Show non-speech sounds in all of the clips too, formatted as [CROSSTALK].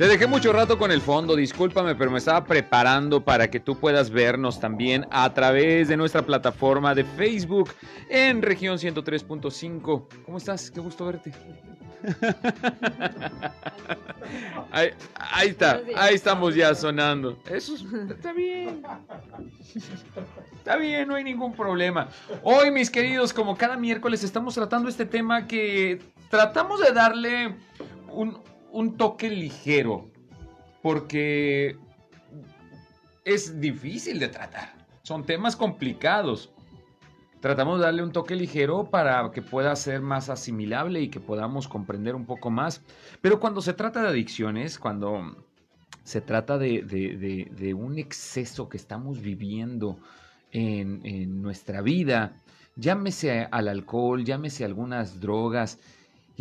Te dejé mucho rato con el fondo, discúlpame, pero me estaba preparando para que tú puedas vernos también a través de nuestra plataforma de Facebook en región 103.5. ¿Cómo estás? Qué gusto verte. [LAUGHS] Ahí, ahí está, ahí estamos ya sonando. Eso es- está bien. Está bien, no hay ningún problema. Hoy, mis queridos, como cada miércoles, estamos tratando este tema que tratamos de darle un, un toque ligero. Porque es difícil de tratar. Son temas complicados. Tratamos de darle un toque ligero para que pueda ser más asimilable y que podamos comprender un poco más. Pero cuando se trata de adicciones, cuando se trata de, de- un exceso que estamos viviendo en, en nuestra vida, llámese al alcohol, llámese a algunas drogas,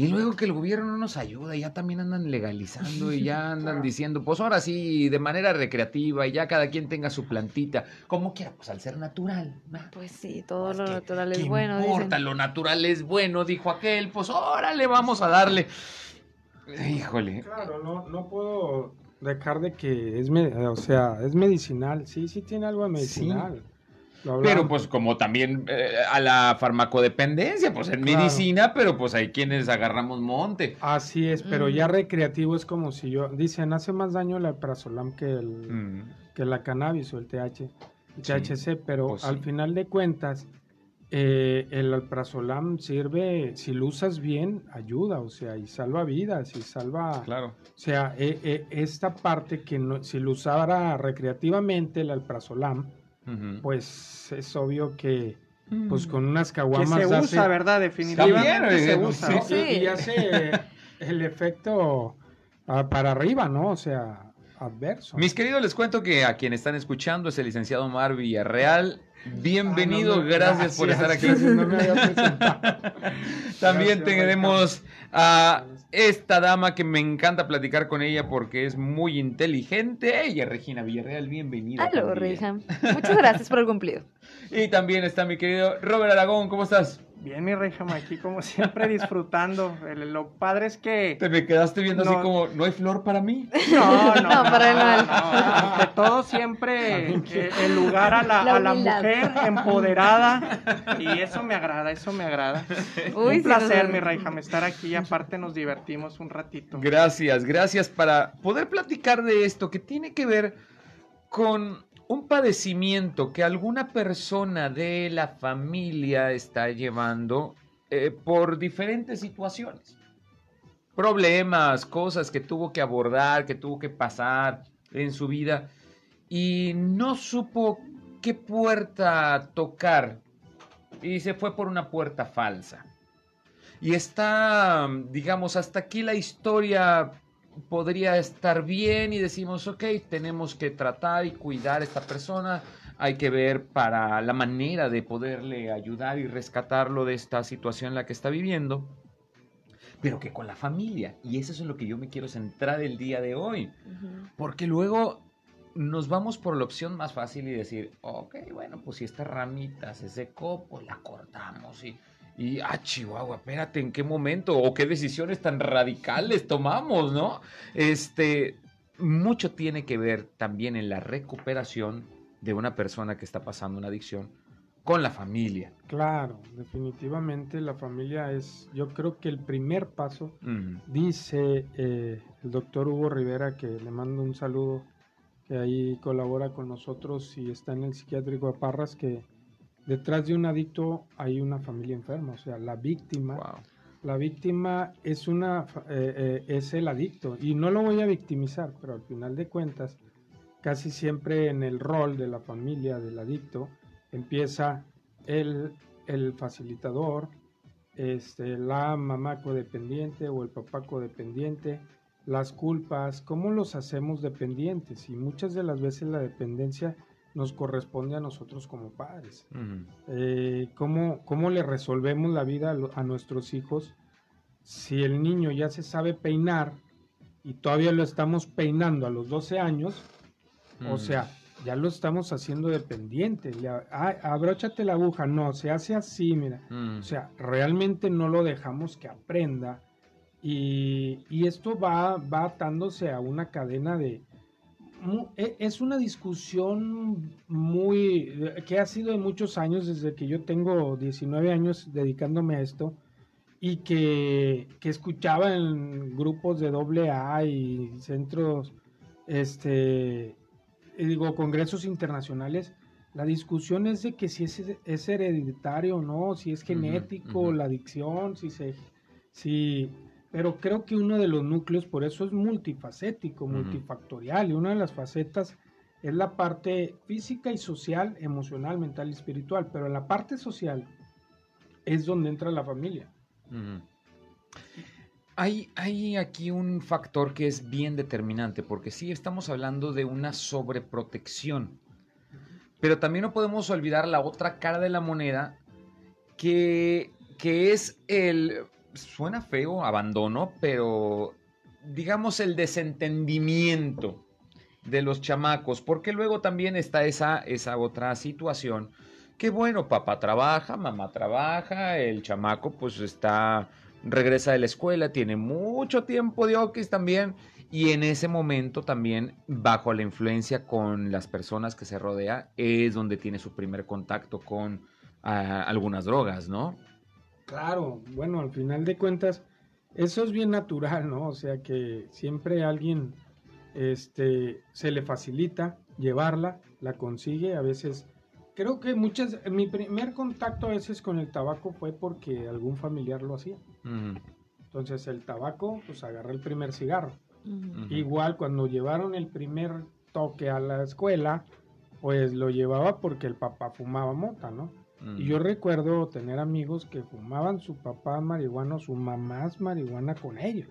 y luego que el gobierno no nos ayuda, ya también andan legalizando y ya andan [LAUGHS] diciendo, pues ahora sí, de manera recreativa y ya cada quien tenga su plantita, como quiera, pues al ser natural. Pues sí, todo Pues lo que- natural ¿Qué es bueno. importa? dicen. Lo natural es bueno, dijo aquel, pues órale, vamos a darle. Híjole. Claro, no, no puedo dejar de que es, me- o sea, es medicinal. Sí, sí tiene algo de medicinal. Pero pues como también eh, a la farmacodependencia, pues en Claro. medicina, pero pues hay quienes agarramos monte. Así es, pero Mm. ya recreativo es como si yo... Dicen, hace más daño el alprazolam que, el, Mm, que la cannabis o el TH, el Sí, THC, pero pues al sí. final de cuentas, eh, el alprazolam sirve, si lo usas bien, ayuda, o sea, y salva vidas, y salva... claro. O sea, eh, eh, esta parte que no- si lo usara recreativamente el alprazolam, Pues es obvio que pues Mm. con unas Que caguamas se hace- usa, ¿verdad? Definitivamente se eh, usa. ¿no? sí, Y- sí. Y, hace el efecto para arriba, ¿no? O sea, adverso. Mis queridos, les cuento que a quien están escuchando es el licenciado Mar Villarreal. Bienvenido, Ah, no me- gracias, por estar aquí. gracias, no me había [LAUGHS] presentado. También Gracias, tenemos a esta dama que me encanta platicar con ella porque es muy inteligente. Ella es Regina Villarreal, bienvenida. Aló. Reyham. Muchas gracias por el cumplido. [LAUGHS] Y también está mi querido Robert Aragón, ¿cómo estás? Bien, mi Reyham, aquí como siempre disfrutando. El- lo padre es que... Te me quedaste viendo así como, ¿no hay flor para mí? [LAUGHS] [LAUGHS] No, no, No, para él no. ante todo siempre [LAUGHS] eh, el lugar a la, La a la mujer empoderada y eso me agrada, eso me agrada. Uy, sí, un placer, mi Reyham, estar aquí y aparte nos divertimos un ratito. Gracias, gracias para poder platicar de esto que tiene que ver con un padecimiento que alguna persona de la familia está llevando eh, por diferentes situaciones. Problemas, cosas que tuvo que abordar, que tuvo que pasar en su vida y no supo qué puerta tocar y se fue por una puerta falsa. Y está, digamos, hasta aquí la historia podría estar bien y decimos, ok, tenemos que tratar y cuidar a esta persona, hay que ver para la manera de poderle ayudar y rescatarlo de esta situación en la que está viviendo, pero que con la familia. Y eso es en lo que yo me quiero centrar el día de hoy. Porque luego nos vamos por la opción más fácil y decir, ok, bueno, pues si esta ramita se secó, pues la cortamos y, y ah, Chihuahua, espérate, ¿en qué momento o qué decisiones tan radicales tomamos, no? Este, mucho tiene que ver también en la recuperación de una persona que está pasando una adicción con la familia. Claro, definitivamente la familia es, yo creo que el primer paso, dice eh, el doctor Hugo Rivera, que le mando un saludo, que ahí colabora con nosotros y está en el psiquiátrico de Parras, que detrás de un adicto hay una familia enferma, o sea, la víctima Wow. La víctima es una eh, eh, es el adicto y no lo voy a victimizar, pero al final de cuentas, casi siempre en el rol de la familia del adicto empieza el, el facilitador, este, la mamá codependiente o el papá codependiente, las culpas, cómo los hacemos dependientes y muchas de las veces la dependencia nos corresponde a nosotros como padres eh, cómo, cómo le resolvemos la vida a, lo- a nuestros hijos si el niño ya se sabe peinar y todavía lo estamos peinando a los 12 años, o sea, ya lo estamos haciendo dependiente. Ya, ah, abróchate la aguja, no, se hace así, mira. O sea, realmente no lo dejamos que aprenda. Y, y esto va, va atándose a una cadena de... e- Es una discusión muy... que ha sido de muchos años, desde que yo tengo 19 años dedicándome a esto, y que, que escuchaba en grupos de doble A y centros, este, digo, congresos internacionales, la discusión es de que si es, es hereditario o no, si es genético, la adicción, si se... Si, pero creo que uno de los núcleos, por eso es multifacético, multifactorial, y una de las facetas es la parte física y social, emocional, mental y espiritual, pero en la parte social es donde entra la familia. Hay, hay aquí un factor que es bien determinante, porque sí estamos hablando de una sobreprotección, pero también no podemos olvidar la otra cara de la moneda, que, que es el, suena feo, abandono, pero digamos el desentendimiento de los chamacos, porque luego también está esa, esa otra situación, que bueno, papá trabaja, mamá trabaja, el chamaco pues está regresa de la escuela, tiene mucho tiempo de okis también, y en ese momento también, bajo la influencia con las personas que se rodea, es donde tiene su primer contacto con ah, algunas drogas, ¿no? Claro, bueno, al final de cuentas, eso es bien natural, ¿no? O sea que siempre alguien este, se le facilita llevarla, la consigue, a veces, creo que muchas, mi primer contacto a veces con el tabaco fue porque algún familiar lo hacía. Entonces el tabaco, pues agarré el primer cigarro. Igual cuando llevaron el primer toque a la escuela, pues lo llevaba porque el papá fumaba mota, ¿no? Y yo Ujú. recuerdo tener amigos que fumaban su papá marihuana, su mamá marihuana con ellos.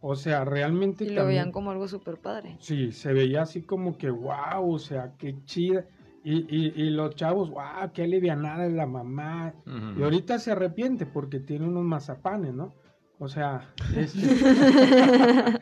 O sea, realmente Y lo también- veían como algo súper padre. Sí, se veía así como que, wow, o sea, qué chida. Y, y, y los chavos, wow, qué alivianada es la mamá. Y ahorita se arrepiente porque tiene unos mazapanes, ¿no? O sea, [LAUGHS] este- [LAUGHS]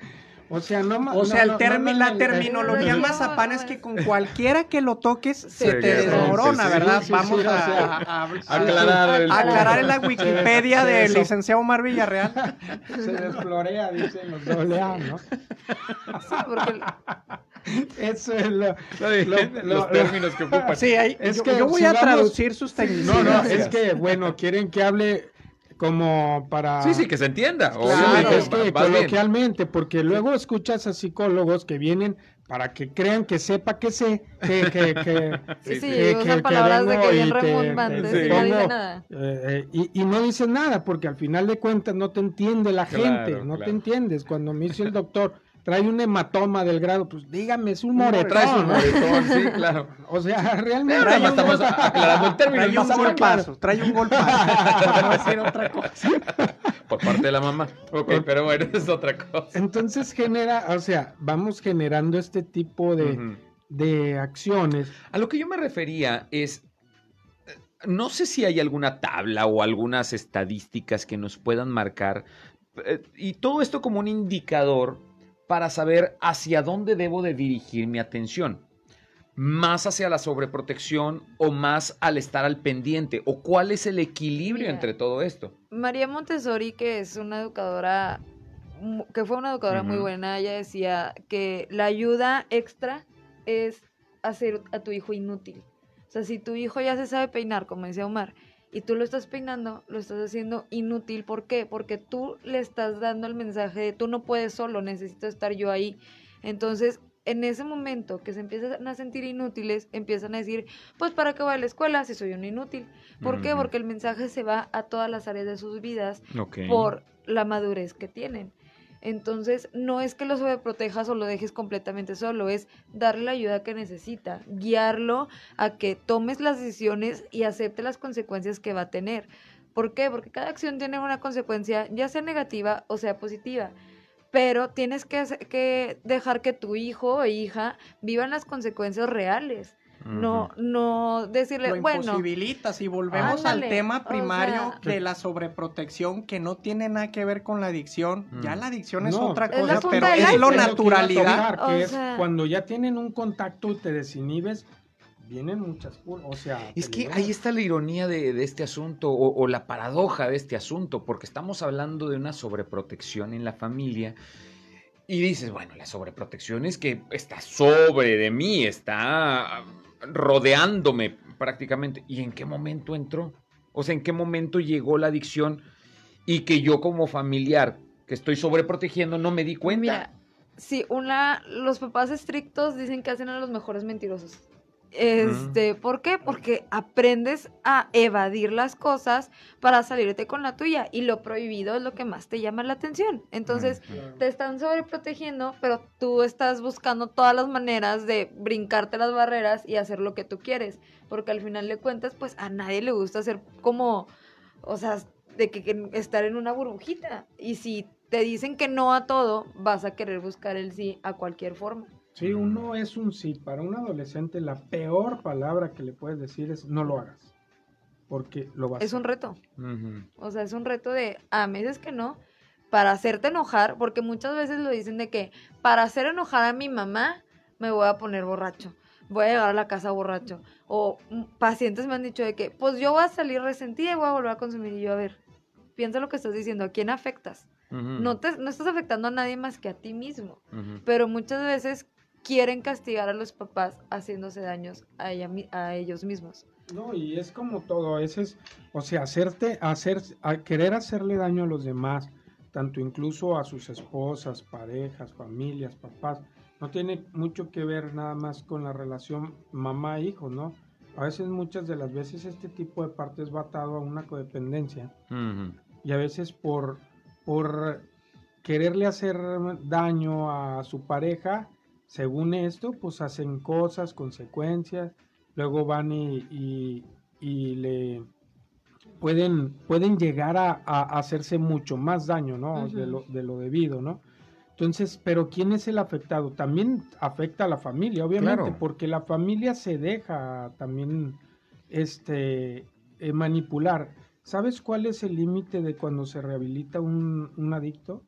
o sea, no O sea, no, el termi- no, la no, terminología no, mazapán es que con cualquiera que lo toques se, te desmorona, ¿verdad? Vamos a, Aclarar en la Wikipedia del licenciado Omar Villarreal. Se desflorea, dicen los doble A, ¿no? Sí, porque Eso es lo... Los lo- términos que ocupan. Sí, ahí, Es yo, que yo voy si a vamos- traducir sus técnicas. No, no, es que, bueno, quieren que hable como para... Sí, sí, que se entienda. Claro, es que bien. coloquialmente, porque luego escuchas a psicólogos que vienen para que crean que sepa que sé, que, que, que, sí, [LAUGHS] sí, que- usan que- que palabras de vengo que bien y remundantes no dice nada. eh, y, y no dices nada, porque al final de cuentas no te entiende la Claro, gente, no claro. te entiendes. Cuando me dice el doctor, trae un hematoma del grado, pues dígame, es un moretón, Traes un ¿no? moretón, sí, [LAUGHS] claro. O sea, realmente... Estamos aclarando el término. Trae un golpazo, trae un golpazo. Por no decir otra cosa. Por parte de la mamá. Ok, pero bueno, es otra cosa. Entonces genera, o sea, vamos generando este tipo de, de acciones. A lo que yo me refería es, no sé si hay alguna tabla o algunas estadísticas que nos puedan marcar, eh, y todo esto como un indicador para saber hacia dónde debo de dirigir mi atención. Más hacia la sobreprotección o más al estar al pendiente, o cuál es el equilibrio Mira. entre todo esto. María Montessori, que es una educadora, que fue una educadora muy buena, ella decía que la ayuda extra es hacer a tu hijo inútil. O sea, si tu hijo ya se sabe peinar, como decía Omar, y tú lo estás peinando, lo estás haciendo inútil. ¿Por qué? Porque tú le estás dando el mensaje de tú no puedes solo, necesito estar yo ahí. Entonces, en ese momento que se empiezan a sentir inútiles, empiezan a decir, pues para qué voy a la escuela si soy un inútil. ¿Por qué? Porque el mensaje se va a todas las áreas de sus vidas por la madurez que tienen. Entonces, no es que lo sobreprotejas o lo dejes completamente solo, es darle la ayuda que necesita, guiarlo a que tomes las decisiones y acepte las consecuencias que va a tener. ¿Por qué? Porque cada acción tiene una consecuencia, ya sea negativa o sea positiva. Pero tienes que, que dejar que tu hijo o hija vivan las consecuencias reales. No, no decirle, Lo bueno, imposibilitas y volvemos al tema o primario sea- de la sobreprotección que no tiene nada que ver con la adicción. Mm. Ya la adicción es No, otra es cosa, pero es lo que naturalidad. tocar, que O es cuando ya tienen un contacto y te desinhibes, vienen muchas O sea, Es que ahí está la ironía de, de este asunto o, o la paradoja de este asunto, porque estamos hablando de una sobreprotección en la familia y dices, bueno, la sobreprotección es que está sobre de mí, está rodeándome prácticamente. ¿Y en qué momento entró? O sea, ¿en qué momento llegó la adicción y que yo como familiar que estoy sobreprotegiendo no me di cuenta? Mira, sí, una, los papás estrictos dicen que hacen a los mejores mentirosos. Este, ¿por qué? Porque aprendes a evadir las cosas para salirte con la tuya y lo prohibido es lo que más te llama la atención. Entonces, te están sobreprotegiendo, pero tú estás buscando todas las maneras de brincarte las barreras y hacer lo que tú quieres, porque al final de cuentas, pues a nadie le gusta ser como, o sea, de que, que estar en una burbujita. Y si te dicen que no a todo, vas a querer buscar el sí a cualquier forma. Sí, uno es un sí. Para un adolescente, la peor palabra que le puedes decir es no lo hagas. Porque lo vas Es a un reto. O sea, es un reto de a veces que no, para hacerte enojar, porque muchas veces lo dicen de que para hacer enojar a mi mamá me voy a poner borracho, voy a llegar a la casa borracho. O mm, pacientes me han dicho de que, pues yo voy a salir resentida y voy a volver a consumir. Y yo, a ver, piensa lo que estás diciendo, ¿a quién afectas? No, te, no estás afectando a nadie más que a ti mismo. Pero muchas veces quieren castigar a los papás haciéndose daños a, ella mi- a ellos mismos. No, y es como todo, a veces, o sea, hacerte, hacer, a querer hacerle daño a los demás, tanto incluso a sus esposas, parejas, familias, papás, no tiene mucho que ver nada más con la relación mamá-hijo, ¿no? A veces, muchas de las veces, este tipo de partes va atado a una codependencia y a veces por, por quererle hacer daño a su pareja, según esto, pues hacen cosas, consecuencias, luego van y, y- y le pueden, pueden llegar a, a hacerse mucho más daño, ¿no? De, lo, de lo debido, ¿no? Entonces, pero ¿quién es el afectado? También afecta a la familia, obviamente, Claro. porque la familia se deja también este, eh, manipular. ¿Sabes cuál es el límite de cuando se rehabilita un, un adicto?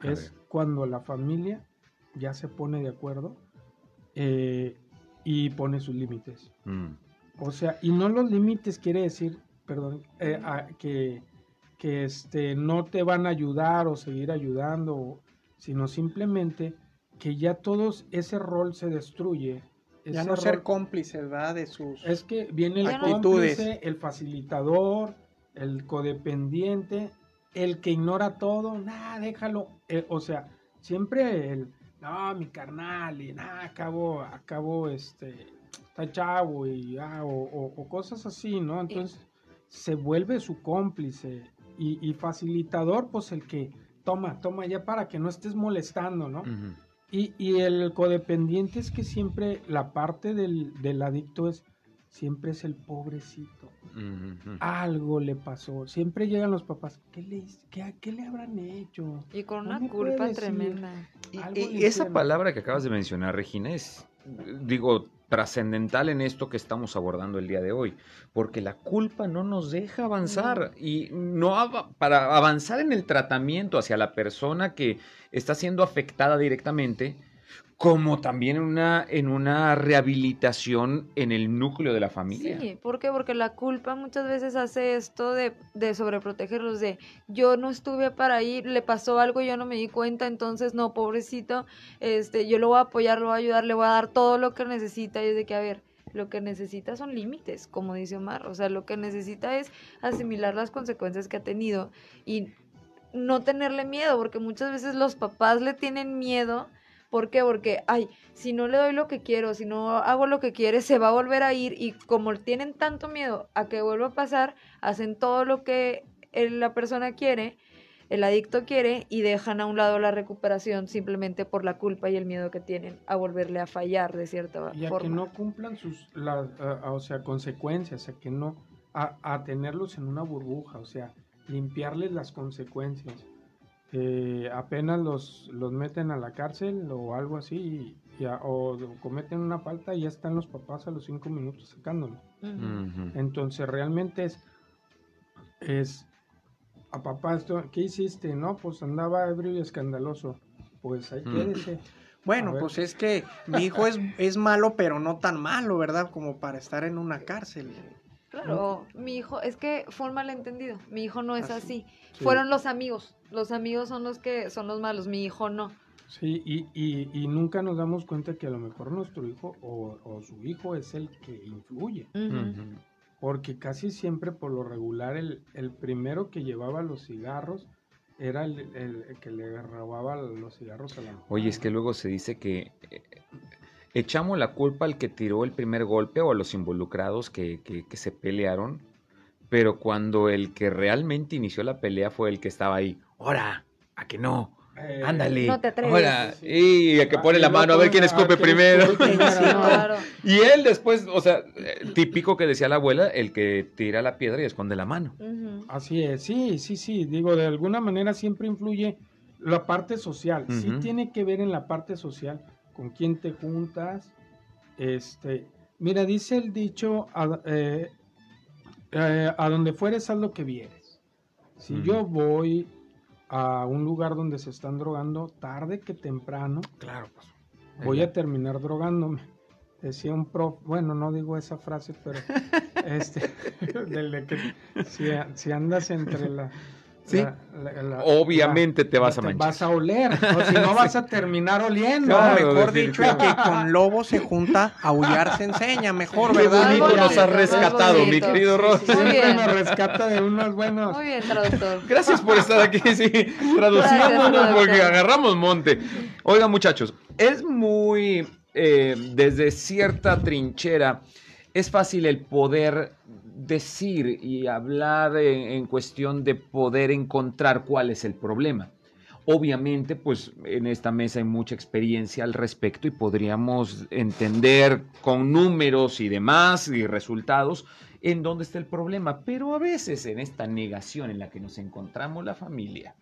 A Es ver. cuando la familia ya se pone de acuerdo eh, y pone sus límites. Mm. O sea, y no los límites quiere decir, perdón, eh, a- que, que este, no te van a ayudar o seguir ayudando, sino simplemente que ya todos ese rol se destruye. Ya no ser cómplices, ¿verdad? De sus... es que viene el Actitudes. cómplice, el facilitador, el codependiente, el que ignora todo, nada, déjalo. Eh, o sea, siempre el, no, mi carnal, y nada, acabo, acabo, este, está chavo, y, ah, o, o- o cosas así, ¿no? Entonces, se vuelve su cómplice y, y facilitador, pues el que toma, toma ya para que no estés molestando, ¿no? Y, y el codependiente es que siempre la parte del, del adicto es, siempre es el pobrecito. Algo le pasó. Siempre llegan los papás, ¿qué le? ¿Qué, qué le habrán hecho? Y con una culpa tremenda. Y- esa hicieron. palabra que acabas de mencionar, Regina, es, digo, trascendental en esto que estamos abordando el día de hoy, porque la culpa no nos deja avanzar y no para avanzar en el tratamiento hacia la persona que está siendo afectada directamente, como también en una, en una rehabilitación en el núcleo de la familia. Sí, ¿por qué? Porque la culpa muchas veces hace esto de, de sobreprotegerlos, de yo no estuve para ir, le pasó algo yo no me di cuenta, entonces no, pobrecito, este, yo lo voy a apoyar, lo voy a ayudar, le voy a dar todo lo que necesita y es de que, a ver, lo que necesita son límites, como dice Omar, o sea, lo que necesita es asimilar las consecuencias que ha tenido y no tenerle miedo, porque muchas veces los papás le tienen miedo ¿Por qué? Porque, ay, si no le doy lo que quiero, si no hago lo que quiere, se va a volver a ir y como tienen tanto miedo a que vuelva a pasar, hacen todo lo que el- la persona quiere, el adicto quiere y dejan a un lado la recuperación simplemente por la culpa y el miedo que tienen a volverle a fallar de cierta Y a forma. que no cumplan sus, las, o sea, consecuencias, a que no, a, a tenerlos en una burbuja, o sea, limpiarles las consecuencias. Eh, apenas los, los meten a la cárcel o algo así, y ya, o cometen una falta y ya están los papás a los cinco minutos sacándolo. Entonces realmente es, es a papá, esto, ¿qué hiciste? No, pues andaba ebrio y escandaloso. Pues ahí quédese. Bueno, pues es que mi hijo es, es malo, pero no tan malo, ¿verdad? Como para estar en una cárcel. Claro, mi hijo, es que fue un malentendido. Mi hijo no es Ah, así. Sí. Fueron los amigos. Los amigos son los que son los malos. Mi hijo no. Sí, y, y, y nunca nos damos cuenta que a lo mejor nuestro hijo o, o su hijo es el que influye. Porque casi siempre, por lo regular, el, el primero que llevaba los cigarros era el, el- el que le robaba los cigarros a la mamá. Oye, es que luego se dice que eh, echamos la culpa al que tiró el primer golpe o a los involucrados que, que- que se pelearon, pero cuando el que realmente inició la pelea fue el que estaba ahí. ¡Hora! ¿A que no? Eh, Ándale. No te atreves. Ahora, Sí. y el que Ah, pone la mano a ver quién ponen a escupe primero. Y él después, o sea, eh, típico que decía la abuela, el que tira la piedra y esconde la mano. Así es, sí, sí, sí. Digo, de alguna manera siempre influye la parte social. Sí tiene que ver en la parte social con quién te juntas. Este, mira, dice el dicho, a, eh, eh, a donde fueres, haz lo que vieres. Si yo voy a un lugar donde se están drogando, tarde que temprano, Claro, pues. voy a terminar drogándome. Decía un prof, bueno, no digo esa frase, pero este, [LAUGHS] del de que [LAUGHS] si, si andas entre la... Sí. la- la- la- Obviamente te vas a manchar. Vas a oler, o si no [LAUGHS] vas a terminar oliendo. No, mejor dicho, el que con lobo se junta, aullar se enseña, mejor, Qué ¿verdad? bonito Algo nos has bonito, rescatado, mi bonito. querido Ross. Muy Siempre bien. nos rescata de unos buenos. Muy bien, traductor. [LAUGHS] Gracias por estar aquí, sí, traduciéndonos porque agarramos monte. Oigan, muchachos, es muy, eh, desde cierta trinchera, es fácil el poder decir y hablar en, cuestión de poder encontrar cuál es el problema. Obviamente, pues en esta mesa hay mucha experiencia al respecto y podríamos entender con números y demás y resultados en dónde está el problema, pero a veces en esta negación en la que nos encontramos la familia,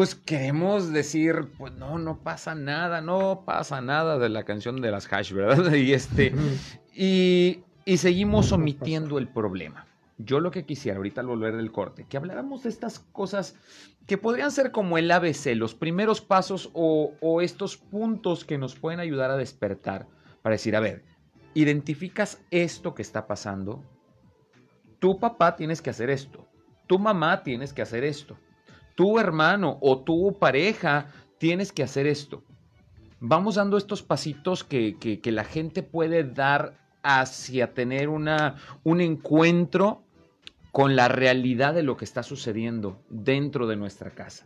pues queremos decir, pues no, no pasa nada, no pasa nada de la canción de las hash, ¿verdad? [LAUGHS] Y este, y, y seguimos omitiendo el problema. Yo lo que quisiera ahorita al volver del corte, que habláramos de estas cosas que podrían ser como el ABC, los primeros pasos o, o estos puntos que nos pueden ayudar a despertar para decir, a ver, identificas esto que está pasando, tu papá tienes que hacer esto, tu mamá tienes que hacer esto, tu hermano o tu pareja tienes que hacer esto. Vamos dando estos pasitos que, que- que la gente puede dar hacia tener una, un encuentro con la realidad de lo que está sucediendo dentro de nuestra casa.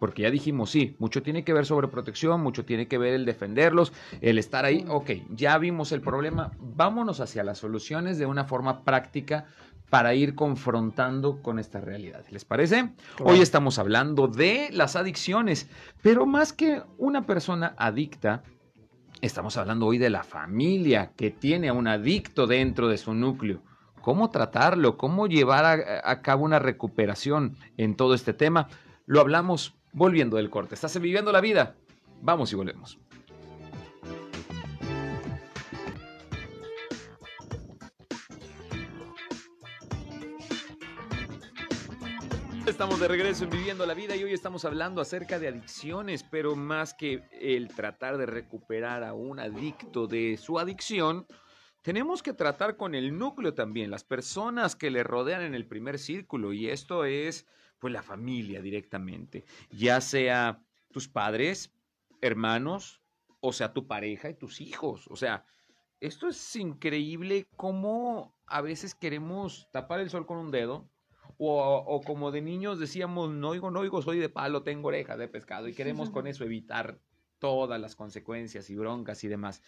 Porque ya dijimos, sí, mucho tiene que ver sobre protección, mucho tiene que ver el defenderlos, el estar ahí. Ok, ya vimos el problema, vámonos hacia las soluciones de una forma práctica para ir confrontando con esta realidad. ¿Les parece? Claro. Hoy estamos hablando de las adicciones, pero más que una persona adicta, estamos hablando hoy de la familia que tiene a un adicto dentro de su núcleo. ¿Cómo tratarlo? ¿Cómo llevar a, a cabo una recuperación en todo este tema? Lo hablamos volviendo del corte. ¿Estás viviendo la vida? Vamos y volvemos. Estamos de regreso en Viviendo la Vida y hoy estamos hablando acerca de adicciones, pero más que el tratar de recuperar a un adicto de su adicción, tenemos que tratar con el núcleo también, las personas que le rodean en el primer círculo y esto es pues la familia directamente, ya sea tus padres, hermanos, o sea tu pareja y tus hijos, o sea, esto es increíble cómo a veces queremos tapar el sol con un dedo o, como de niños decíamos, no oigo, no oigo, soy de palo, tengo orejas de pescado y queremos con eso evitar todas las consecuencias y broncas y demás.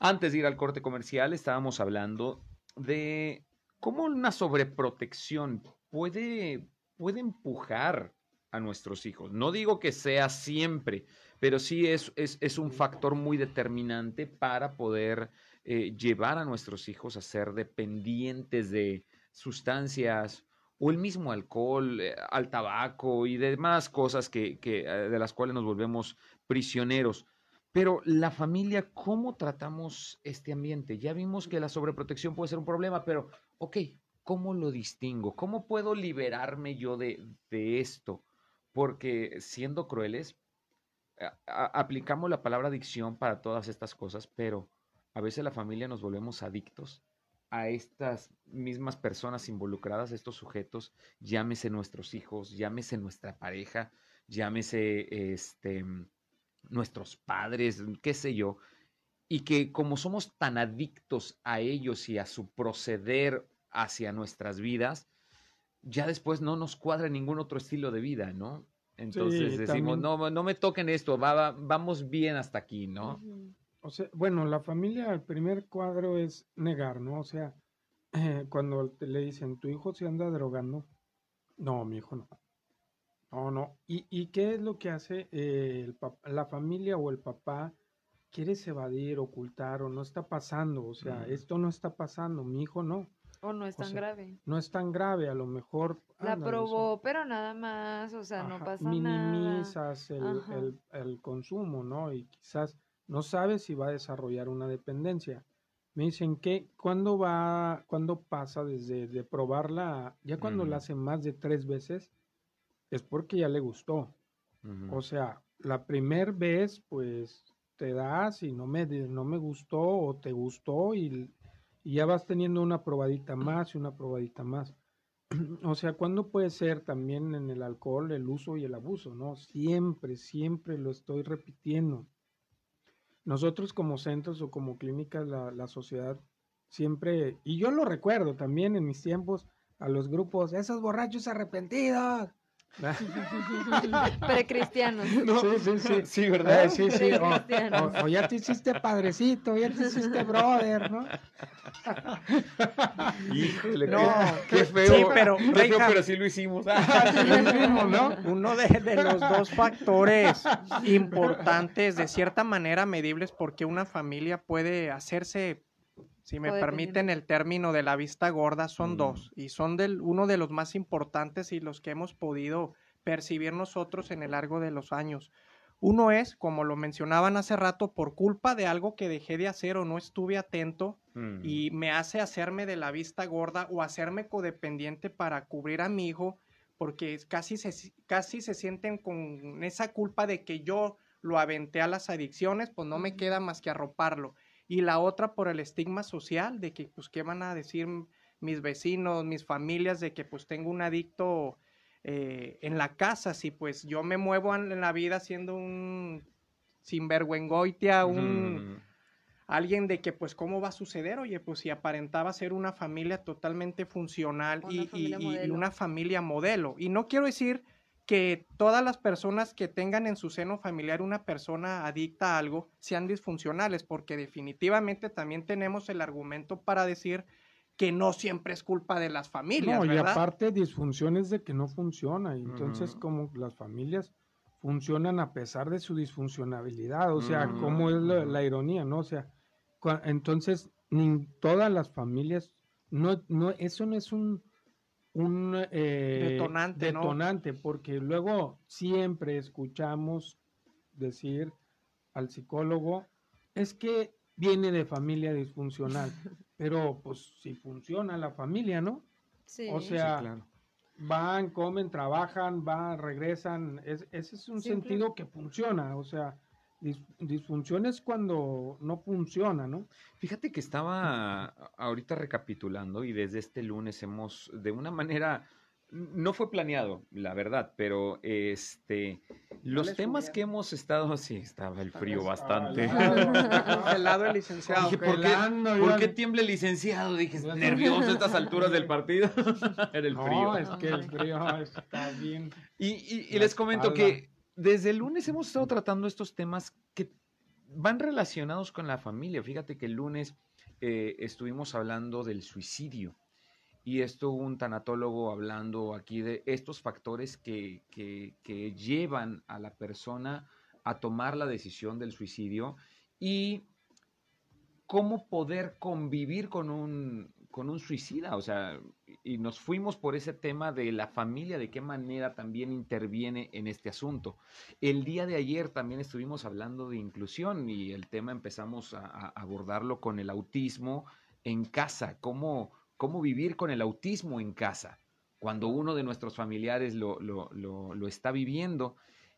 Antes de ir al corte comercial estábamos hablando de cómo una sobreprotección puede, puede empujar a nuestros hijos. No digo que sea siempre, pero sí es, es, es un factor muy determinante para poder eh, llevar a nuestros hijos a ser dependientes de sustancias o el mismo alcohol, eh, al tabaco y demás cosas que, eh, de las cuales nos volvemos prisioneros. Pero la familia, ¿cómo tratamos este ambiente? Ya vimos que la sobreprotección puede ser un problema, pero, ok, ¿cómo lo distingo? ¿Cómo puedo liberarme yo de, de esto? Porque siendo crueles, aplicamos la palabra adicción para todas estas cosas, pero a veces la familia nos volvemos adictos a estas mismas personas involucradas, estos sujetos, llámese nuestros hijos, llámese nuestra pareja, llámese este, nuestros padres, qué sé yo, y que como somos tan adictos a ellos y a su proceder hacia nuestras vidas, ya después no nos cuadra ningún otro estilo de vida, ¿no? Entonces decimos, no, no me toquen esto, vamos bien hasta aquí, ¿no? O sea, bueno, la familia, el primer cuadro es negar, ¿no? O sea, eh, cuando le dicen, tu hijo se anda drogando, no, mi hijo no. No, no. ¿Y, y qué es lo que hace eh, el la familia o el papá? ¿Quieres evadir, ocultar o no está pasando? O sea, esto no está pasando, mi hijo no. O no es tan grave. No es tan grave, a lo mejor. La probó, pero nada más, o sea, no pasa nada. Minimizas el, el, consumo, ¿no? Y quizás no sabes si va a desarrollar una dependencia. Me dicen que cuando va, cuando pasa desde de probarla, ya cuando la hace más de tres veces, es porque ya le gustó. O sea, la primera vez, pues te das y no me, no me gustó o te gustó y y ya vas teniendo una probadita más y una probadita más. [CLEARS THROAT] o sea, ¿cuándo puede ser también en el alcohol el uso y el abuso? No, siempre, siempre lo estoy repitiendo. Nosotros como centros o como clínicas, la, la sociedad siempre, y yo lo recuerdo también en mis tiempos, a los grupos, esos borrachos arrepentidos, [LAUGHS] Precristianos. Sí, sí, sí. Sí, ¿verdad? Eh, sí, sí. O, ya te hiciste padrecito, ya te hiciste brother, ¿no? [LAUGHS] Híjole, no, qué, feo. Sí, pero, qué feo, pero sí lo hicimos. ¿no? Uno de, de, los dos factores importantes, de cierta manera medibles, porque una familia puede hacerse si me permiten el término de la vista gorda, son mm. dos y son del, uno de los más importantes y los que hemos podido percibir nosotros en el largo de los años. Uno es, como lo mencionaban hace rato, por culpa de algo que dejé de hacer o no estuve atento mm. y me hace hacerme de la vista gorda o hacerme codependiente para cubrir a mi hijo, porque casi se, casi se sienten con esa culpa de que yo lo aventé a las adicciones, pues no me queda más que arroparlo y la otra por el estigma social de que pues qué van a decir mis vecinos, mis familias de que pues tengo un adicto eh, en la casa, si pues yo me muevo en, la vida siendo un sinvergüengoitia, un alguien de que pues cómo va a suceder, oye, pues si aparentaba ser una familia totalmente funcional y, y, una familia modelo. Y no quiero decir que todas las personas que tengan en su seno familiar una persona adicta a algo sean disfuncionales, porque definitivamente también tenemos el argumento para decir que no siempre es culpa de las familias. No, y aparte disfunciones de que no funciona. Y entonces, como las familias funcionan a pesar de su disfuncionabilidad, o sea, como es la, ironía, ¿no? O sea, entonces, ni todas las familias, no, no, eso no es un un eh, detonante, detonante porque luego siempre escuchamos decir al psicólogo, es que viene de familia disfuncional, [LAUGHS] pero pues si funciona la familia, ¿no? Sí. O sea, van, comen, trabajan, van, regresan, ese es un sentido que funciona, o sea, disfunción es cuando no funciona, ¿no? Fíjate que estaba ahorita recapitulando y desde este lunes hemos, de una manera, no fue planeado, la verdad, pero este, los temas que hemos estado, sí, estaba el frío bastante. El lado del licenciado. ¿por, qué, tiembla el licenciado? Dije, nervioso a estas alturas del partido. [LAUGHS] Era el frío. No, es que el frío está bien. y les comento que desde el lunes hemos estado tratando estos temas que van relacionados con la familia. Fíjate que el lunes eh, estuvimos hablando del suicidio y esto un tanatólogo hablando aquí de estos factores que, que, llevan a la persona a tomar la decisión del suicidio y cómo poder convivir con un, con un suicida, o sea, y nos fuimos por ese tema de la familia, de qué manera también interviene en este asunto. El día de ayer también estuvimos hablando de inclusión y el tema empezamos a, abordarlo con el autismo en casa, cómo, cómo vivir con el autismo en casa, cuando uno de nuestros familiares lo, lo, lo, está viviendo.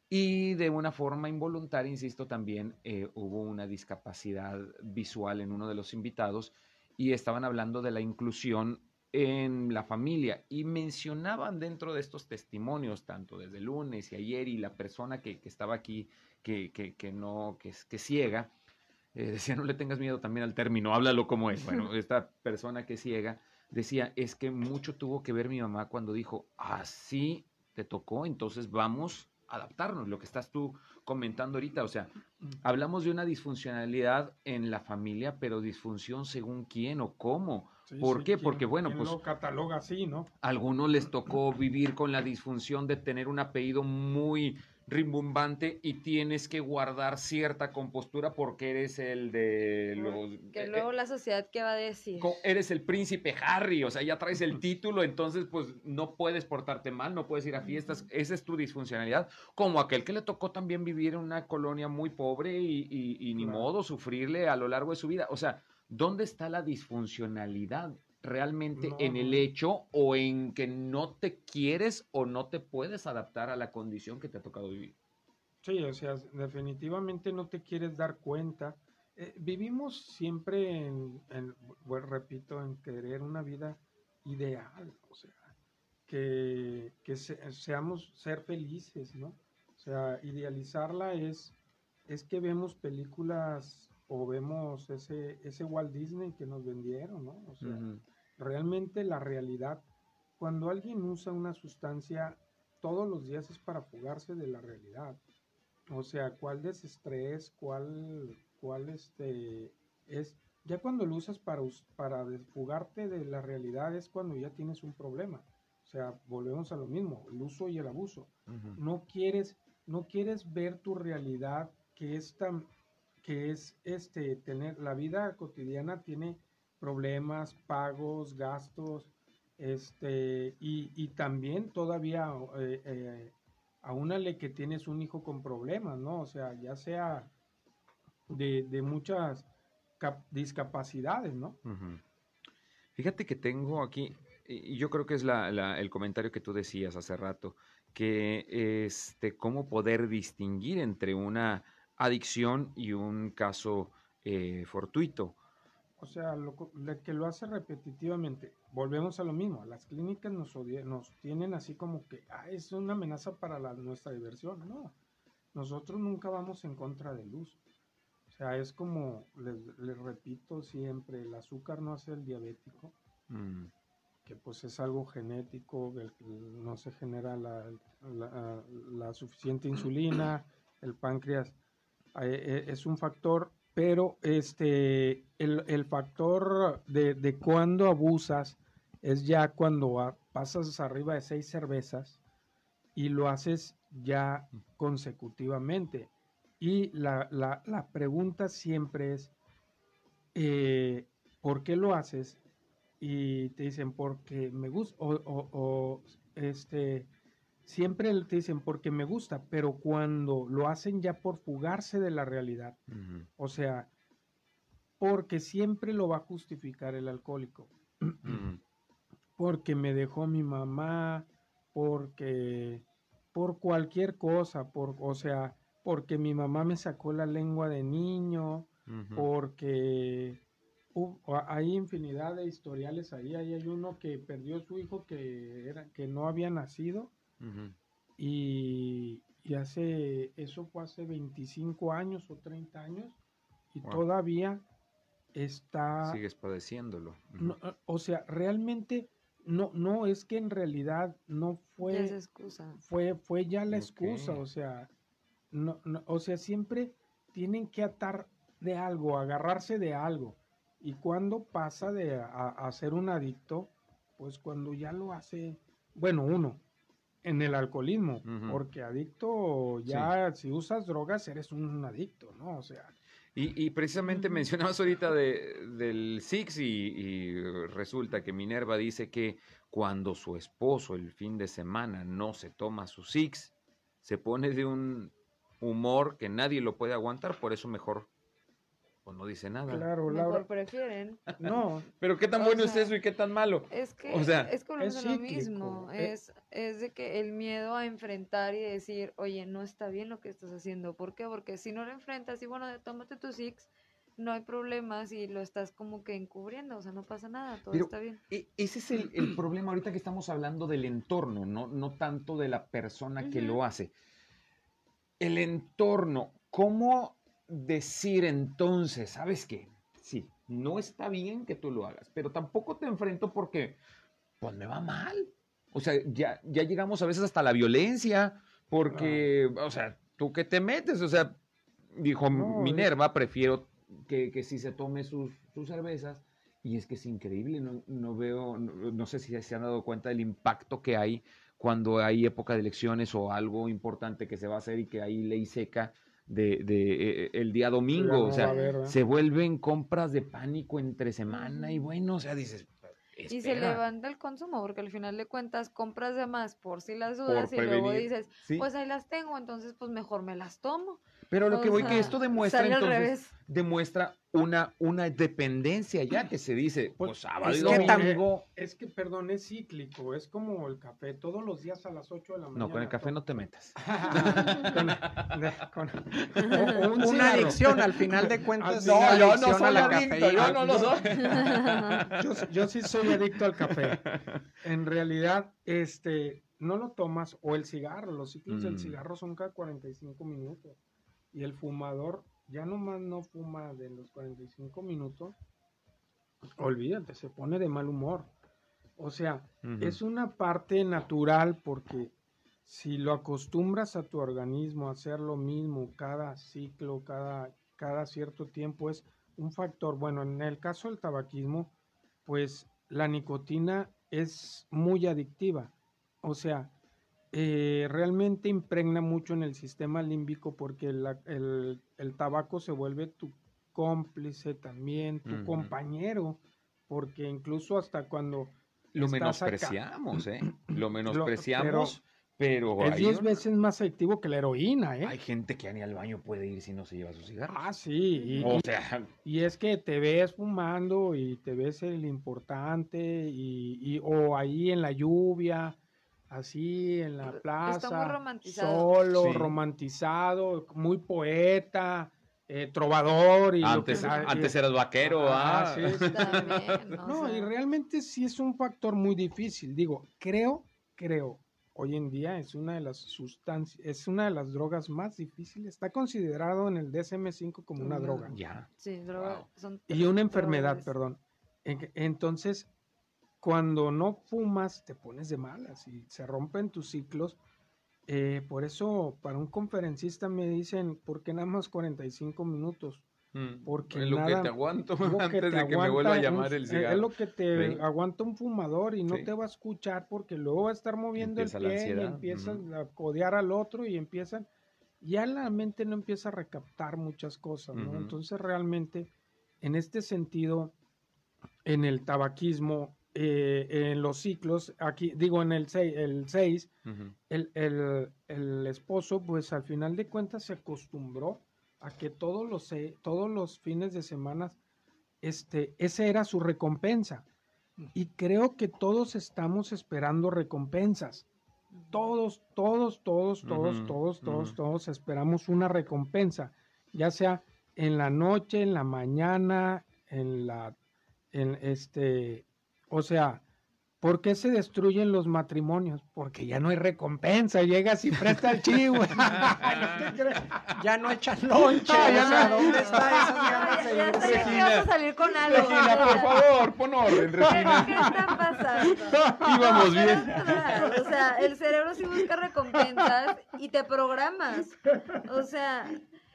Y de una forma involuntaria, insisto, también eh, hubo una discapacidad visual en uno de los invitados y estaban hablando de la inclusión en la familia y mencionaban dentro de estos testimonios, tanto desde el lunes y ayer y la persona que, estaba aquí, que, que, no, que, que ciega, eh, decía, no le tengas miedo también al término, háblalo como es. Bueno, [LAUGHS] esta persona que ciega decía, es que mucho tuvo que ver mi mamá cuando dijo, así te tocó, entonces vamos adaptarnos, lo que estás tú comentando ahorita, o sea, hablamos de una disfuncionalidad en la familia, pero disfunción según quién o cómo. ¿Por qué? Porque bueno, pues lo cataloga así, ¿no? A algunos les tocó vivir con la disfunción de tener un apellido muy rimbombante y tienes que guardar cierta compostura porque eres el de los... Que eh, luego la sociedad, ¿qué va a decir? Eres el príncipe Harry, o sea, ya traes el [LAUGHS] título, entonces pues no puedes portarte mal, no puedes ir a fiestas, esa es tu disfuncionalidad, como aquel que le tocó también vivir en una colonia muy pobre y, ni modo sufrirle a lo largo de su vida, o sea, ¿dónde está la disfuncionalidad? Realmente en el hecho o en que no te quieres o no te puedes adaptar a la condición que te ha tocado vivir. Sí, o sea, definitivamente no te quieres dar cuenta. Eh, vivimos siempre en, bueno, repito, en querer una vida ideal, o sea, que, seamos ser felices, ¿no? O sea, idealizarla es, es que vemos películas o vemos ese, ese Walt Disney que nos vendieron, ¿no? O sea, realmente la realidad, cuando alguien usa una sustancia todos los días es para fugarse de la realidad. O sea, cuál desestrés, cuál, cuál este, es, ya cuando lo usas para, para fugarte de la realidad es cuando ya tienes un problema. O sea, volvemos a lo mismo, el uso y el abuso. No quieres, no quieres ver tu realidad que es tan, que es este, tener, la vida cotidiana tiene problemas, pagos, gastos, este, y, también todavía eh, eh, aúnale que tienes un hijo con problemas, ¿no? O sea, ya sea de, muchas discapacidades, ¿no? Fíjate que tengo aquí, y yo creo que es el comentario que tú decías hace rato, que este, cómo poder distinguir entre una adicción y un caso eh, fortuito o sea, lo, que lo hace repetitivamente. Volvemos a lo mismo, las clínicas nos, nos tienen así como que ah, es una amenaza para la, nuestra diversión. No, nosotros nunca vamos en contra del uso. O sea, es como, les, repito siempre, el azúcar no hace el diabético, mm. que pues es algo genético, no se genera la, la suficiente insulina, el páncreas eh, eh, es un factor pero este, el, factor de, de cuando abusas es ya cuando pasas arriba de seis cervezas y lo haces ya consecutivamente. Y la, pregunta siempre es, eh, ¿por qué lo haces? Y te dicen, porque me gusta, o, o, este, siempre te dicen porque me gusta, pero cuando lo hacen ya por fugarse de la realidad, o sea, porque siempre lo va a justificar el alcohólico, [CLEARS THROAT] porque me dejó mi mamá, porque por cualquier cosa, por, o sea, porque mi mamá me sacó la lengua de niño, porque hay infinidad de historiales ahí, ahí hay uno que perdió su hijo que era que no había nacido y, hace, eso fue hace 25 años o 30 años y todavía está... Sigues padeciéndolo. o sea, realmente no, no, es que en realidad no fue... excusa. Fue, fue ya la excusa, o sea, no, o sea, siempre tienen que atar de algo, agarrarse de algo. Y cuando pasa de a, ser un adicto, pues cuando ya lo hace, bueno, uno, en el alcoholismo, porque adicto ya, si usas drogas, eres un adicto, ¿no? O sea. Y, precisamente mencionabas ahorita de, del Six y, resulta que Minerva dice que cuando su esposo el fin de semana no se toma su Six, se pone de un humor que nadie lo puede aguantar, por eso mejor pues no dice nada. Claro, Mejor prefieren. No. [LAUGHS] Pero qué tan bueno es eso y qué tan malo. Es que o sea, es como lo mismo. Eh. Es, es de que el miedo a enfrentar y decir, oye, no está bien lo que estás haciendo. ¿Por qué? Porque si no lo enfrentas y bueno, tómate tu six, no hay problemas y lo estás como que encubriendo, o sea, no pasa nada, todo está bien. E, ese es el, el, [CLEARS THROAT] problema ahorita que estamos hablando del entorno, no, no tanto de la persona que lo hace. El entorno, ¿cómo decir entonces, ¿sabes qué? Sí, no está bien que tú lo hagas, pero tampoco te enfrento porque, pues me va mal. O sea, ya, ya llegamos a veces hasta la violencia, porque, o sea, ¿tú qué te metes? O sea, dijo Minerva, prefiero que, que si se tome sus, sus, cervezas. Y es que es increíble, no, no veo, no, sé si se han dado cuenta del impacto que hay cuando hay época de elecciones o algo importante que se va a hacer y que hay ley seca de, de, eh, el día domingo. o sea, se vuelven compras de pánico entre semana y bueno, o sea, dices. Y se levanta el consumo, porque al final de cuentas compras de más por si las dudas y luego dices, pues ahí las tengo, entonces pues mejor me las tomo. Pero lo que voy que esto demuestra entonces, demuestra una, una dependencia ya que se dice, pues, pues sábado es que Es que, perdón, es cíclico, es como el café, todos los días a las 8 de la mañana. No, con el café no te metas. [LAUGHS] [LAUGHS] una adicción, al final de cuentas. No, yo no soy adicto, yo no lo soy. yo, sí soy adicto al café. En realidad, este, no lo tomas, o el cigarro, los ciclos del mm. cigarro son cada 45 minutos. Y el fumador ya nomás no fuma de los 45 minutos, olvídate, se pone de mal humor. O sea, es una parte natural porque si lo acostumbras a tu organismo a hacer lo mismo cada ciclo, cada, cada cierto tiempo, es un factor. Bueno, en el caso del tabaquismo, pues la nicotina es muy adictiva. O sea, eh, realmente impregna mucho en el sistema límbico porque el, tabaco se vuelve tu cómplice también, tu compañero, porque incluso hasta cuando... Lo menospreciamos, ¿eh? Lo menospreciamos, pero... es 10 veces más efectivo que la heroína, ¿eh? Hay gente que ni al baño puede ir si no se lleva su cigarro. Ah, sí. Y, o sea... y es que te ves fumando y te ves el importante y, y o ahí en la lluvia así en la plaza, solo, romantizado, muy poeta, eh, trovador. Y antes, antes eras vaquero. Ah, [LAUGHS] no, y realmente sí es un factor muy difícil. Digo, creo, creo, hoy en día es una de las sustancias, es una de las drogas más difíciles. Está considerado en el DSM-5 como una droga. Ya. Sí, droga. y una enfermedad, perdón. Entonces, cuando no fumas te pones de malas y se rompen tus ciclos. Eh, por eso para un conferencista me dicen, ¿por qué nada más 45 minutos? Mm, porque es lo que te aguanto antes de que me vuelva a llamar el cigarro. Es lo que te aguanta un fumador y no te va a escuchar porque luego va a estar moviendo el pie y empiezan a codear al otro y empiezan, ya la mente no empieza a recaptar muchas cosas, ¿no? Entonces realmente, en este sentido, en el tabaquismo, eh, en los ciclos, aquí digo en el 6, el, seis, el, el, el, esposo pues al final de cuentas se acostumbró a que todos los, todos los fines de semana, este, esa era su recompensa. Y creo que todos estamos esperando recompensas. Todos, todos, todos, todos, todos, todos, todos esperamos una recompensa, ya sea en la noche, en la mañana, en la, en este, o sea, ¿por qué se destruyen los matrimonios? Porque ya no hay recompensa, llegas y presta el chivo. [LAUGHS] ya no echan lonche. ya que vas a salir con algo. Regina, por favor, pon orden, Regina. ¿Qué está pasando? [LAUGHS] Íbamos bien. O sea, el cerebro sí busca recompensas y te programas. O sea,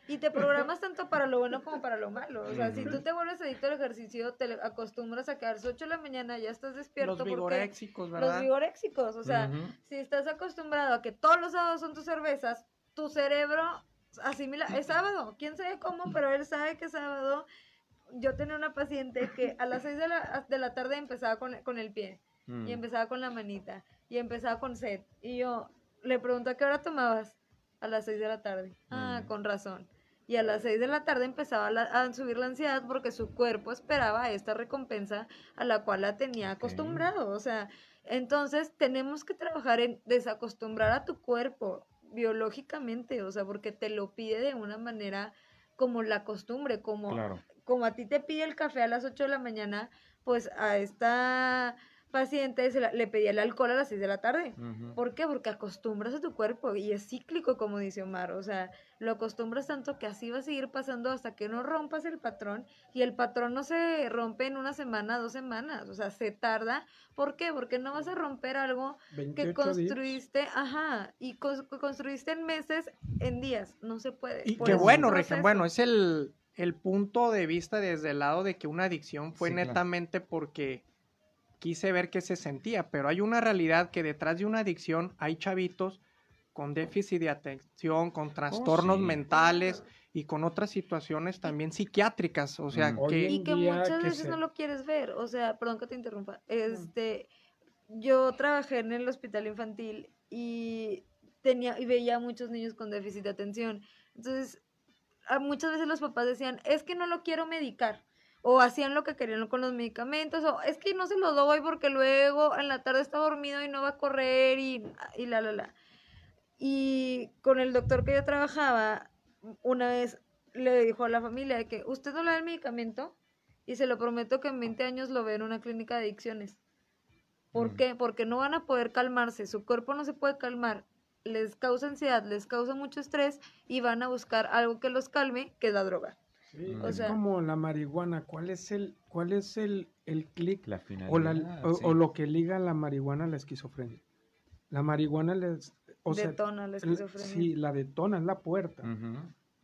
y te programas tanto para lo bueno como para lo malo. O sea, si tú te vuelves adicto al ejercicio, te acostumbras a quedarse 8 de la mañana, ya estás despierto. Los vigoréxicos, ¿verdad? Los vigoréxicos. O sea, si estás acostumbrado a que todos los sábados son tus cervezas, tu cerebro asimila, es sábado, quién sabe cómo, pero él sabe que es sábado. Yo tenía una paciente que a las 6 de la, de la tarde empezaba con, con el pie, Mm. y empezaba con la manita, y empezaba con sed. Y yo le pregunto, ¿a qué hora tomabas? A las 6 de la tarde. Ah, Mm. con razón. Y a las 6 de la tarde empezaba la- a subir la ansiedad porque su cuerpo esperaba esta recompensa a la cual la tenía acostumbrado. O sea, entonces tenemos que trabajar en desacostumbrar a tu cuerpo biológicamente, o sea, porque te lo pide de una manera como la costumbre, como, Claro. como a ti te pide el café a las 8 de la mañana, pues a esta paciente se la- le pedía el alcohol a las 6 de la tarde. ¿Por qué? Porque acostumbras a tu cuerpo y es cíclico, como dice Omar. O sea, lo acostumbras tanto que así va a seguir pasando hasta que no rompas el patrón. Y el patrón no se rompe en una semana, dos semanas. O sea, se tarda. ¿Por qué? Porque no vas a romper algo que 28 días. construiste, ajá, y que construiste en meses, en días. No se puede. Y qué bueno, proceso. Bueno, es el, el punto de vista desde el lado de que una adicción fue Sí, claro. netamente porque quise ver qué se sentía, pero hay una realidad que detrás de una adicción hay chavitos con déficit de atención, con trastornos sí. mentales y con otras situaciones también psiquiátricas, o sea, Mm. Que y que muchas que veces se- no lo quieres ver. O sea, perdón que te interrumpa. Este, yo trabajé en el hospital infantil y tenía y veía a muchos niños con déficit de atención. Entonces, a muchas veces los papás decían, es que no lo quiero medicar. O hacían lo que querían con los medicamentos, o es que no se lo doy porque luego en la tarde está dormido y no va a correr y, y la, la, la. Y con el doctor que yo trabajaba, una vez le dijo a la familia de que usted no le da el medicamento y se lo prometo que en 20 años lo ve en una clínica de adicciones. ¿Por Mm. qué? Porque no van a poder calmarse, su cuerpo no se puede calmar, les causa ansiedad, les causa mucho estrés y van a buscar algo que los calme, que es la droga. Sí, O es sea- como la marihuana. ¿Cuál es el, cuál es el, el clic La o, la, o, sí. o lo que liga la marihuana a la esquizofrenia? La marihuana les, o sea, Detona la el- esquizofrenia. sí, la detona, es la puerta.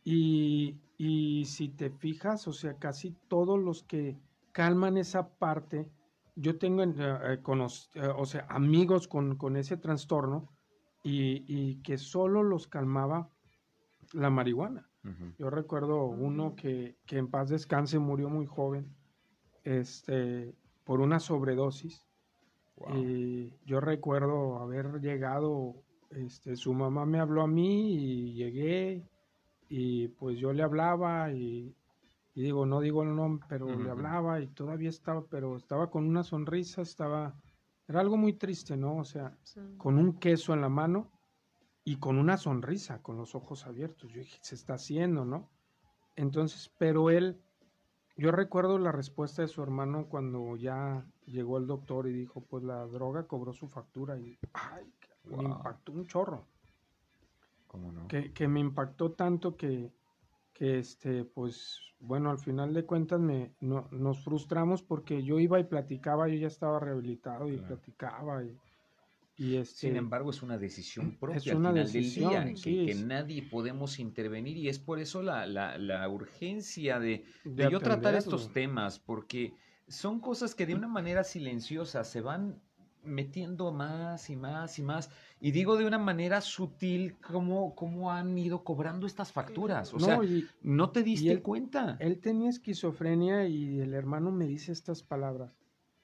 Y, y si te fijas, o sea, casi todos los que calman esa parte, yo tengo en, eh, eh, conoc- eh, o sea, amigos con, con ese trastorno y, y que solo los calmaba la marihuana. Yo recuerdo uno que, que en paz descanse murió muy joven este, por una sobredosis. Wow. Y yo recuerdo haber llegado, este, su mamá me habló a mí y llegué y pues yo le hablaba y, y digo, no digo el nombre, pero le hablaba y todavía estaba, pero estaba con una sonrisa, estaba, era algo muy triste, ¿no? O sea, Sí. con un queso en la mano y con una sonrisa, con los ojos abiertos. Yo dije, se está haciendo, ¿no? Entonces, pero él, yo recuerdo la respuesta de su hermano cuando ya llegó el doctor y dijo, pues la droga cobró su factura y, ay, me impactó un chorro. ¿Cómo no? Que, que me impactó tanto que, que este, pues, bueno, al final de cuentas me, no- nos frustramos porque yo iba y platicaba, yo ya estaba rehabilitado y Claro. platicaba y, y este... Sin embargo, es una decisión propia Es al final decisión, del día, que- sí, que, es- nadie podemos intervenir y es por eso la, la- la urgencia de, de de yo tratar estos temas, porque son cosas que de una manera silenciosa se van metiendo más y más y más. Y digo de una manera sutil cómo, cómo han ido cobrando estas facturas. O No, sea, y no te diste él- cuenta. él tenía esquizofrenia y el hermano me dice estas palabras.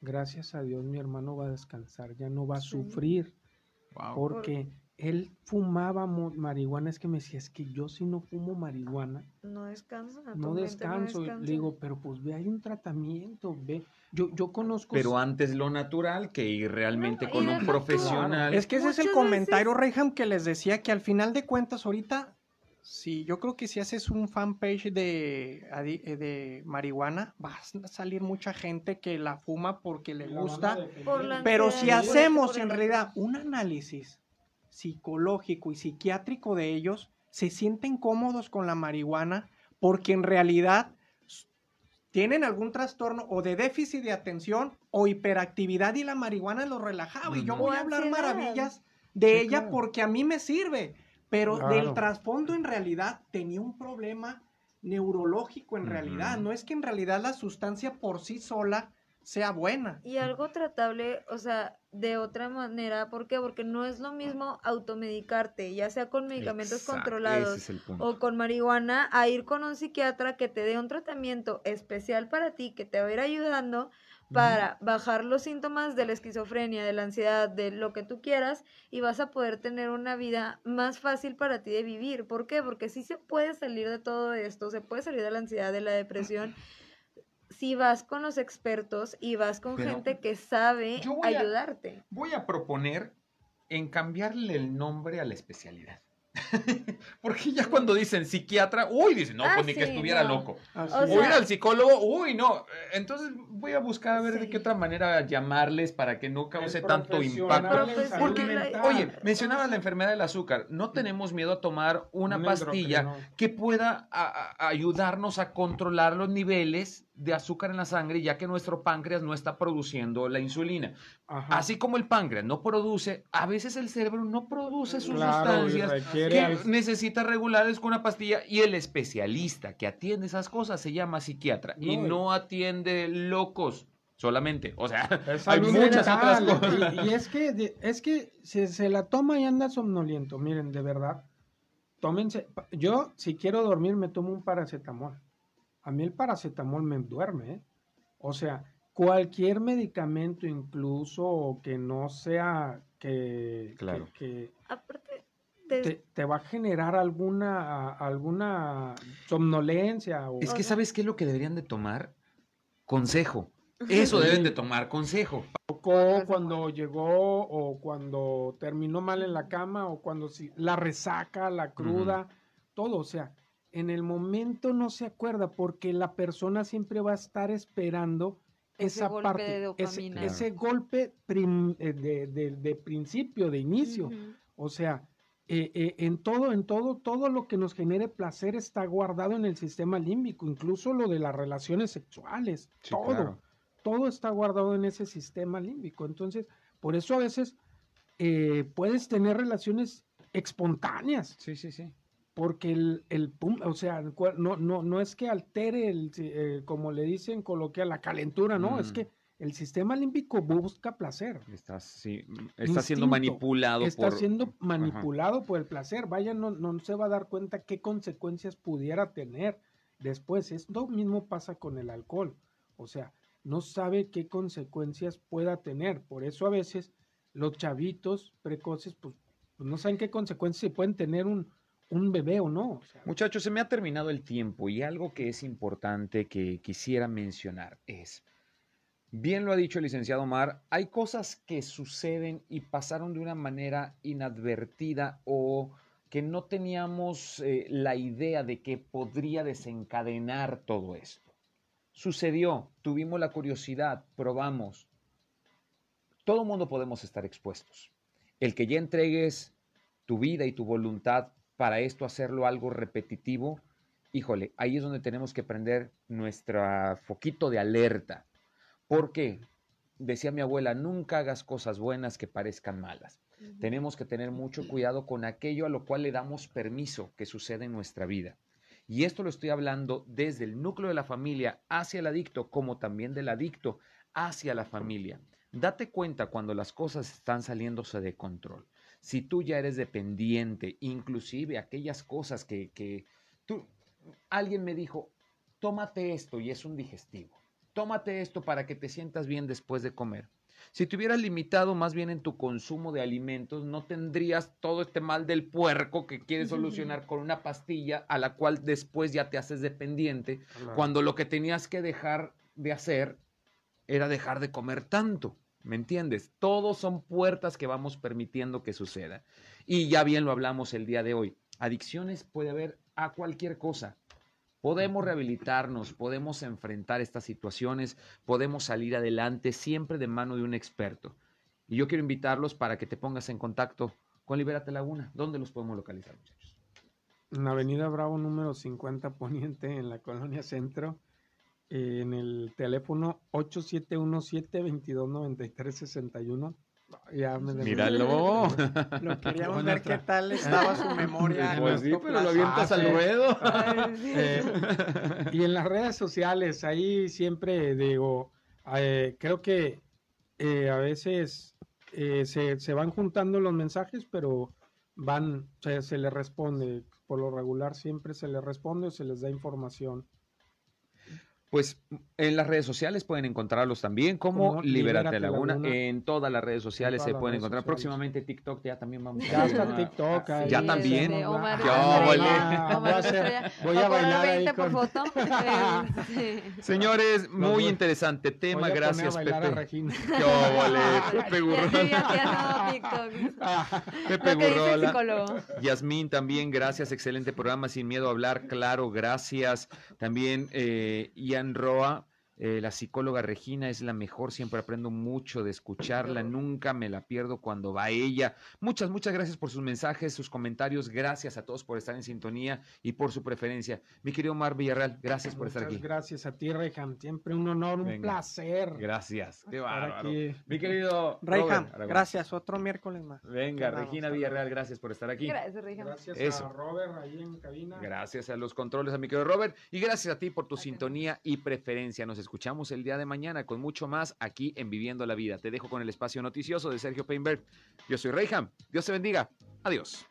Gracias a Dios mi hermano va a descansar, ya no va a Sí. sufrir, Wow. porque él fumaba marihuana, es que me decía, es que yo si no fumo marihuana, No descansa. no descanso. Y descansa. Le digo, pero pues ve, hay un tratamiento, ve. Yo, yo conozco... Pero antes lo natural que ir realmente No, y con un profesional. Es que ese es el comentario, veces- Reyham, que les decía que al final de cuentas ahorita, sí, yo creo que si haces un fanpage de, eh, de marihuana, va a salir mucha gente que la fuma porque le gusta. Pero si hacemos en realidad un análisis psicológico y psiquiátrico de ellos, se sienten cómodos con la marihuana porque en realidad tienen algún trastorno o de déficit de atención o hiperactividad y la marihuana los relajaba. Y yo voy a hablar maravillas de Sí, ella claro. porque a mí me sirve. Pero Claro. del trasfondo en realidad tenía un problema neurológico en realidad. No es que en realidad la sustancia por sí sola sea buena. Y algo tratable, o sea, de otra manera, ¿por qué? Porque no es lo mismo automedicarte, ya sea con medicamentos Exacto, controlados es o con marihuana, a ir con un psiquiatra que te dé un tratamiento especial para ti, que te va a ir ayudando para bajar los síntomas de la esquizofrenia, de la ansiedad, de lo que tú quieras, y vas a poder tener una vida más fácil para ti de vivir. ¿Por qué? Porque sí se puede salir de todo esto, se puede salir de la ansiedad, de la depresión, si vas con los expertos y vas con Pero gente que sabe yo voy a- ayudarte. Voy a proponer en cambiarle el nombre a la especialidad. [LAUGHS] Porque ya cuando dicen psiquiatra, uy, dicen, no, Ah, pues ni que estuviera no. loco. Así O ir al psicólogo, uy, no. Entonces voy a buscar a ver de qué otra manera llamarles para que no cause tanto impacto. salud Porque, mental. oye, mencionabas la enfermedad del azúcar. No tenemos miedo a tomar una Un pastilla que pueda a- a- ayudarnos a controlar los niveles de azúcar en la sangre, ya que nuestro páncreas no está produciendo la insulina. Ajá. Así como el páncreas no produce, a veces el cerebro no produce sus Claro, sustancias que necesita regularles con una pastilla y el especialista que atiende esas cosas se llama psiquiatra y No, y- no atiende locos solamente. O sea, Es hay muchas otras cosas. Y, y es que, es que si se la toma y anda somnoliento, miren, de verdad, tómense, yo si quiero dormir me tomo un paracetamol. A mí el paracetamol me duerme, ¿eh? O sea, cualquier medicamento incluso que no sea que, Claro. que, que Aparte, te- te, te va a generar alguna, alguna somnolencia o... Es que ¿sabes qué es lo que deberían de tomar? Consejo. Eso deben de tomar, consejo. tocó cuando llegó o cuando terminó mal en la cama o cuando si, la resaca, la cruda, todo, o sea, en el momento no se acuerda porque la persona siempre va a estar esperando Ese esa golpe parte, de ese, dopamina. ese golpe prim- eh, de, de- de principio, de inicio, o sea, eh, eh, en todo, en todo, todo lo que nos genere placer está guardado en el sistema límbico, incluso lo de las relaciones sexuales, Sí, todo claro. todo está guardado en ese sistema límbico. Entonces, por eso a veces eh, puedes tener relaciones espontáneas, Sí, sí, sí. Porque el, el pum, o sea, no, no, no es que altere, el, eh, como le dicen coloquial, la calentura, no, es Mm. que el sistema límbico busca placer. Está, sí, está siendo Instinto. manipulado Está por... siendo manipulado por el placer. Vaya, no, no se va a dar cuenta qué consecuencias pudiera tener después. Esto mismo pasa con el alcohol. O sea, no sabe qué consecuencias pueda tener. Por eso a veces los chavitos precoces, pues, pues no saben qué consecuencias pueden tener un, un bebé o no. Muchachos, se me ha terminado el tiempo y algo que es importante que quisiera mencionar es, bien lo ha dicho el licenciado Omar, hay cosas que suceden y pasaron de una manera inadvertida o que no teníamos eh, la idea de que podría desencadenar todo esto. Sucedió, tuvimos la curiosidad, probamos. Todo mundo podemos estar expuestos. El que ya entregues tu vida y tu voluntad para esto hacerlo algo repetitivo, híjole, ahí es donde tenemos que prender nuestro foquito de alerta. ¿Por qué? Decía mi abuela, nunca hagas cosas buenas que parezcan malas. Tenemos que tener mucho cuidado con aquello a lo cual le damos permiso que suceda en nuestra vida. Y esto lo estoy hablando desde el núcleo de la familia hacia el adicto, como también del adicto hacia la familia. Date cuenta cuando las cosas están saliéndose de control. Si tú ya eres dependiente, inclusive aquellas cosas que, que tú, alguien me dijo, tómate esto y es un digestivo. Tómate esto para que te sientas bien después de comer. Si te hubieras limitado más bien en tu consumo de alimentos, no tendrías todo este mal del puerco que quieres [LAUGHS] solucionar con una pastilla a la cual después ya te haces dependiente, cuando lo que tenías que dejar de hacer era dejar de comer tanto. ¿Me entiendes? Todos son puertas que vamos permitiendo que suceda. Y ya bien lo hablamos el día de hoy. Adicciones puede haber a cualquier cosa. Podemos rehabilitarnos, podemos enfrentar estas situaciones, podemos salir adelante siempre de mano de un experto. Y yo quiero invitarlos para que te pongas en contacto con Libérate Laguna. ¿Dónde los podemos localizar, muchachos? en Avenida Bravo número 50 Poniente, en la colonia Centro, en el teléfono 8717-2293-61. Ya me. Míralo. [LAUGHS] Lo queríamos Bueno, ver qué tal estaba su memoria. Pues sí, pero lo avientas Ah, al sí. ruedo. [LAUGHS] Ay, sí. Eh, y en las redes sociales, ahí siempre digo, Eh, creo que eh, a veces eh, se, se, van juntando los mensajes, pero van, se, se les responde. Por lo regular siempre se les responde o se les da información. Pues en las redes sociales pueden encontrarlos también como, como Libérate, Laguna. Laguna. En todas las redes sociales se pueden encontrar. Sociales. Próximamente TikTok ya también vamos ya a está TikTok. Ahí. Ya también. Omar, Omar, [LAUGHS] voy a, a bailar ahí con... por foto. [LAUGHS] sí. Señores, muy interesante tema. voy a Gracias, a bailar Pepe. A Regina. [LAUGHS] Yo, vale. Pepe Gurrola. Pepe Gurrola. Yasmín también, gracias. Excelente programa. Sin miedo a hablar, claro, gracias. También eh, Ian Roa. Eh, la psicóloga Regina es la mejor, siempre aprendo mucho de escucharla, nunca me la pierdo cuando va ella. Muchas, muchas gracias por sus mensajes, sus comentarios, gracias a todos por estar en sintonía y por su preferencia. Mi querido Omar Villarreal, gracias por Muchas estar aquí. Gracias a ti, Reyham, siempre un honor, un Venga. placer. Gracias, qué bárbaro. aquí. Mi querido Reyham, gracias. Otro miércoles más. Venga, Regina Villarreal, gracias por estar aquí. Gracias, Regina. Gracias Eso. a Robert ahí en cabina. Gracias a los controles, a mi querido Robert. Y gracias a ti por tu sintonía y preferencia. Nos escuchamos el día de mañana con mucho más aquí en Viviendo la Vida. Te dejo con el espacio noticioso de Sergio Peinberg. Yo soy Reyham. Dios te bendiga. Adiós.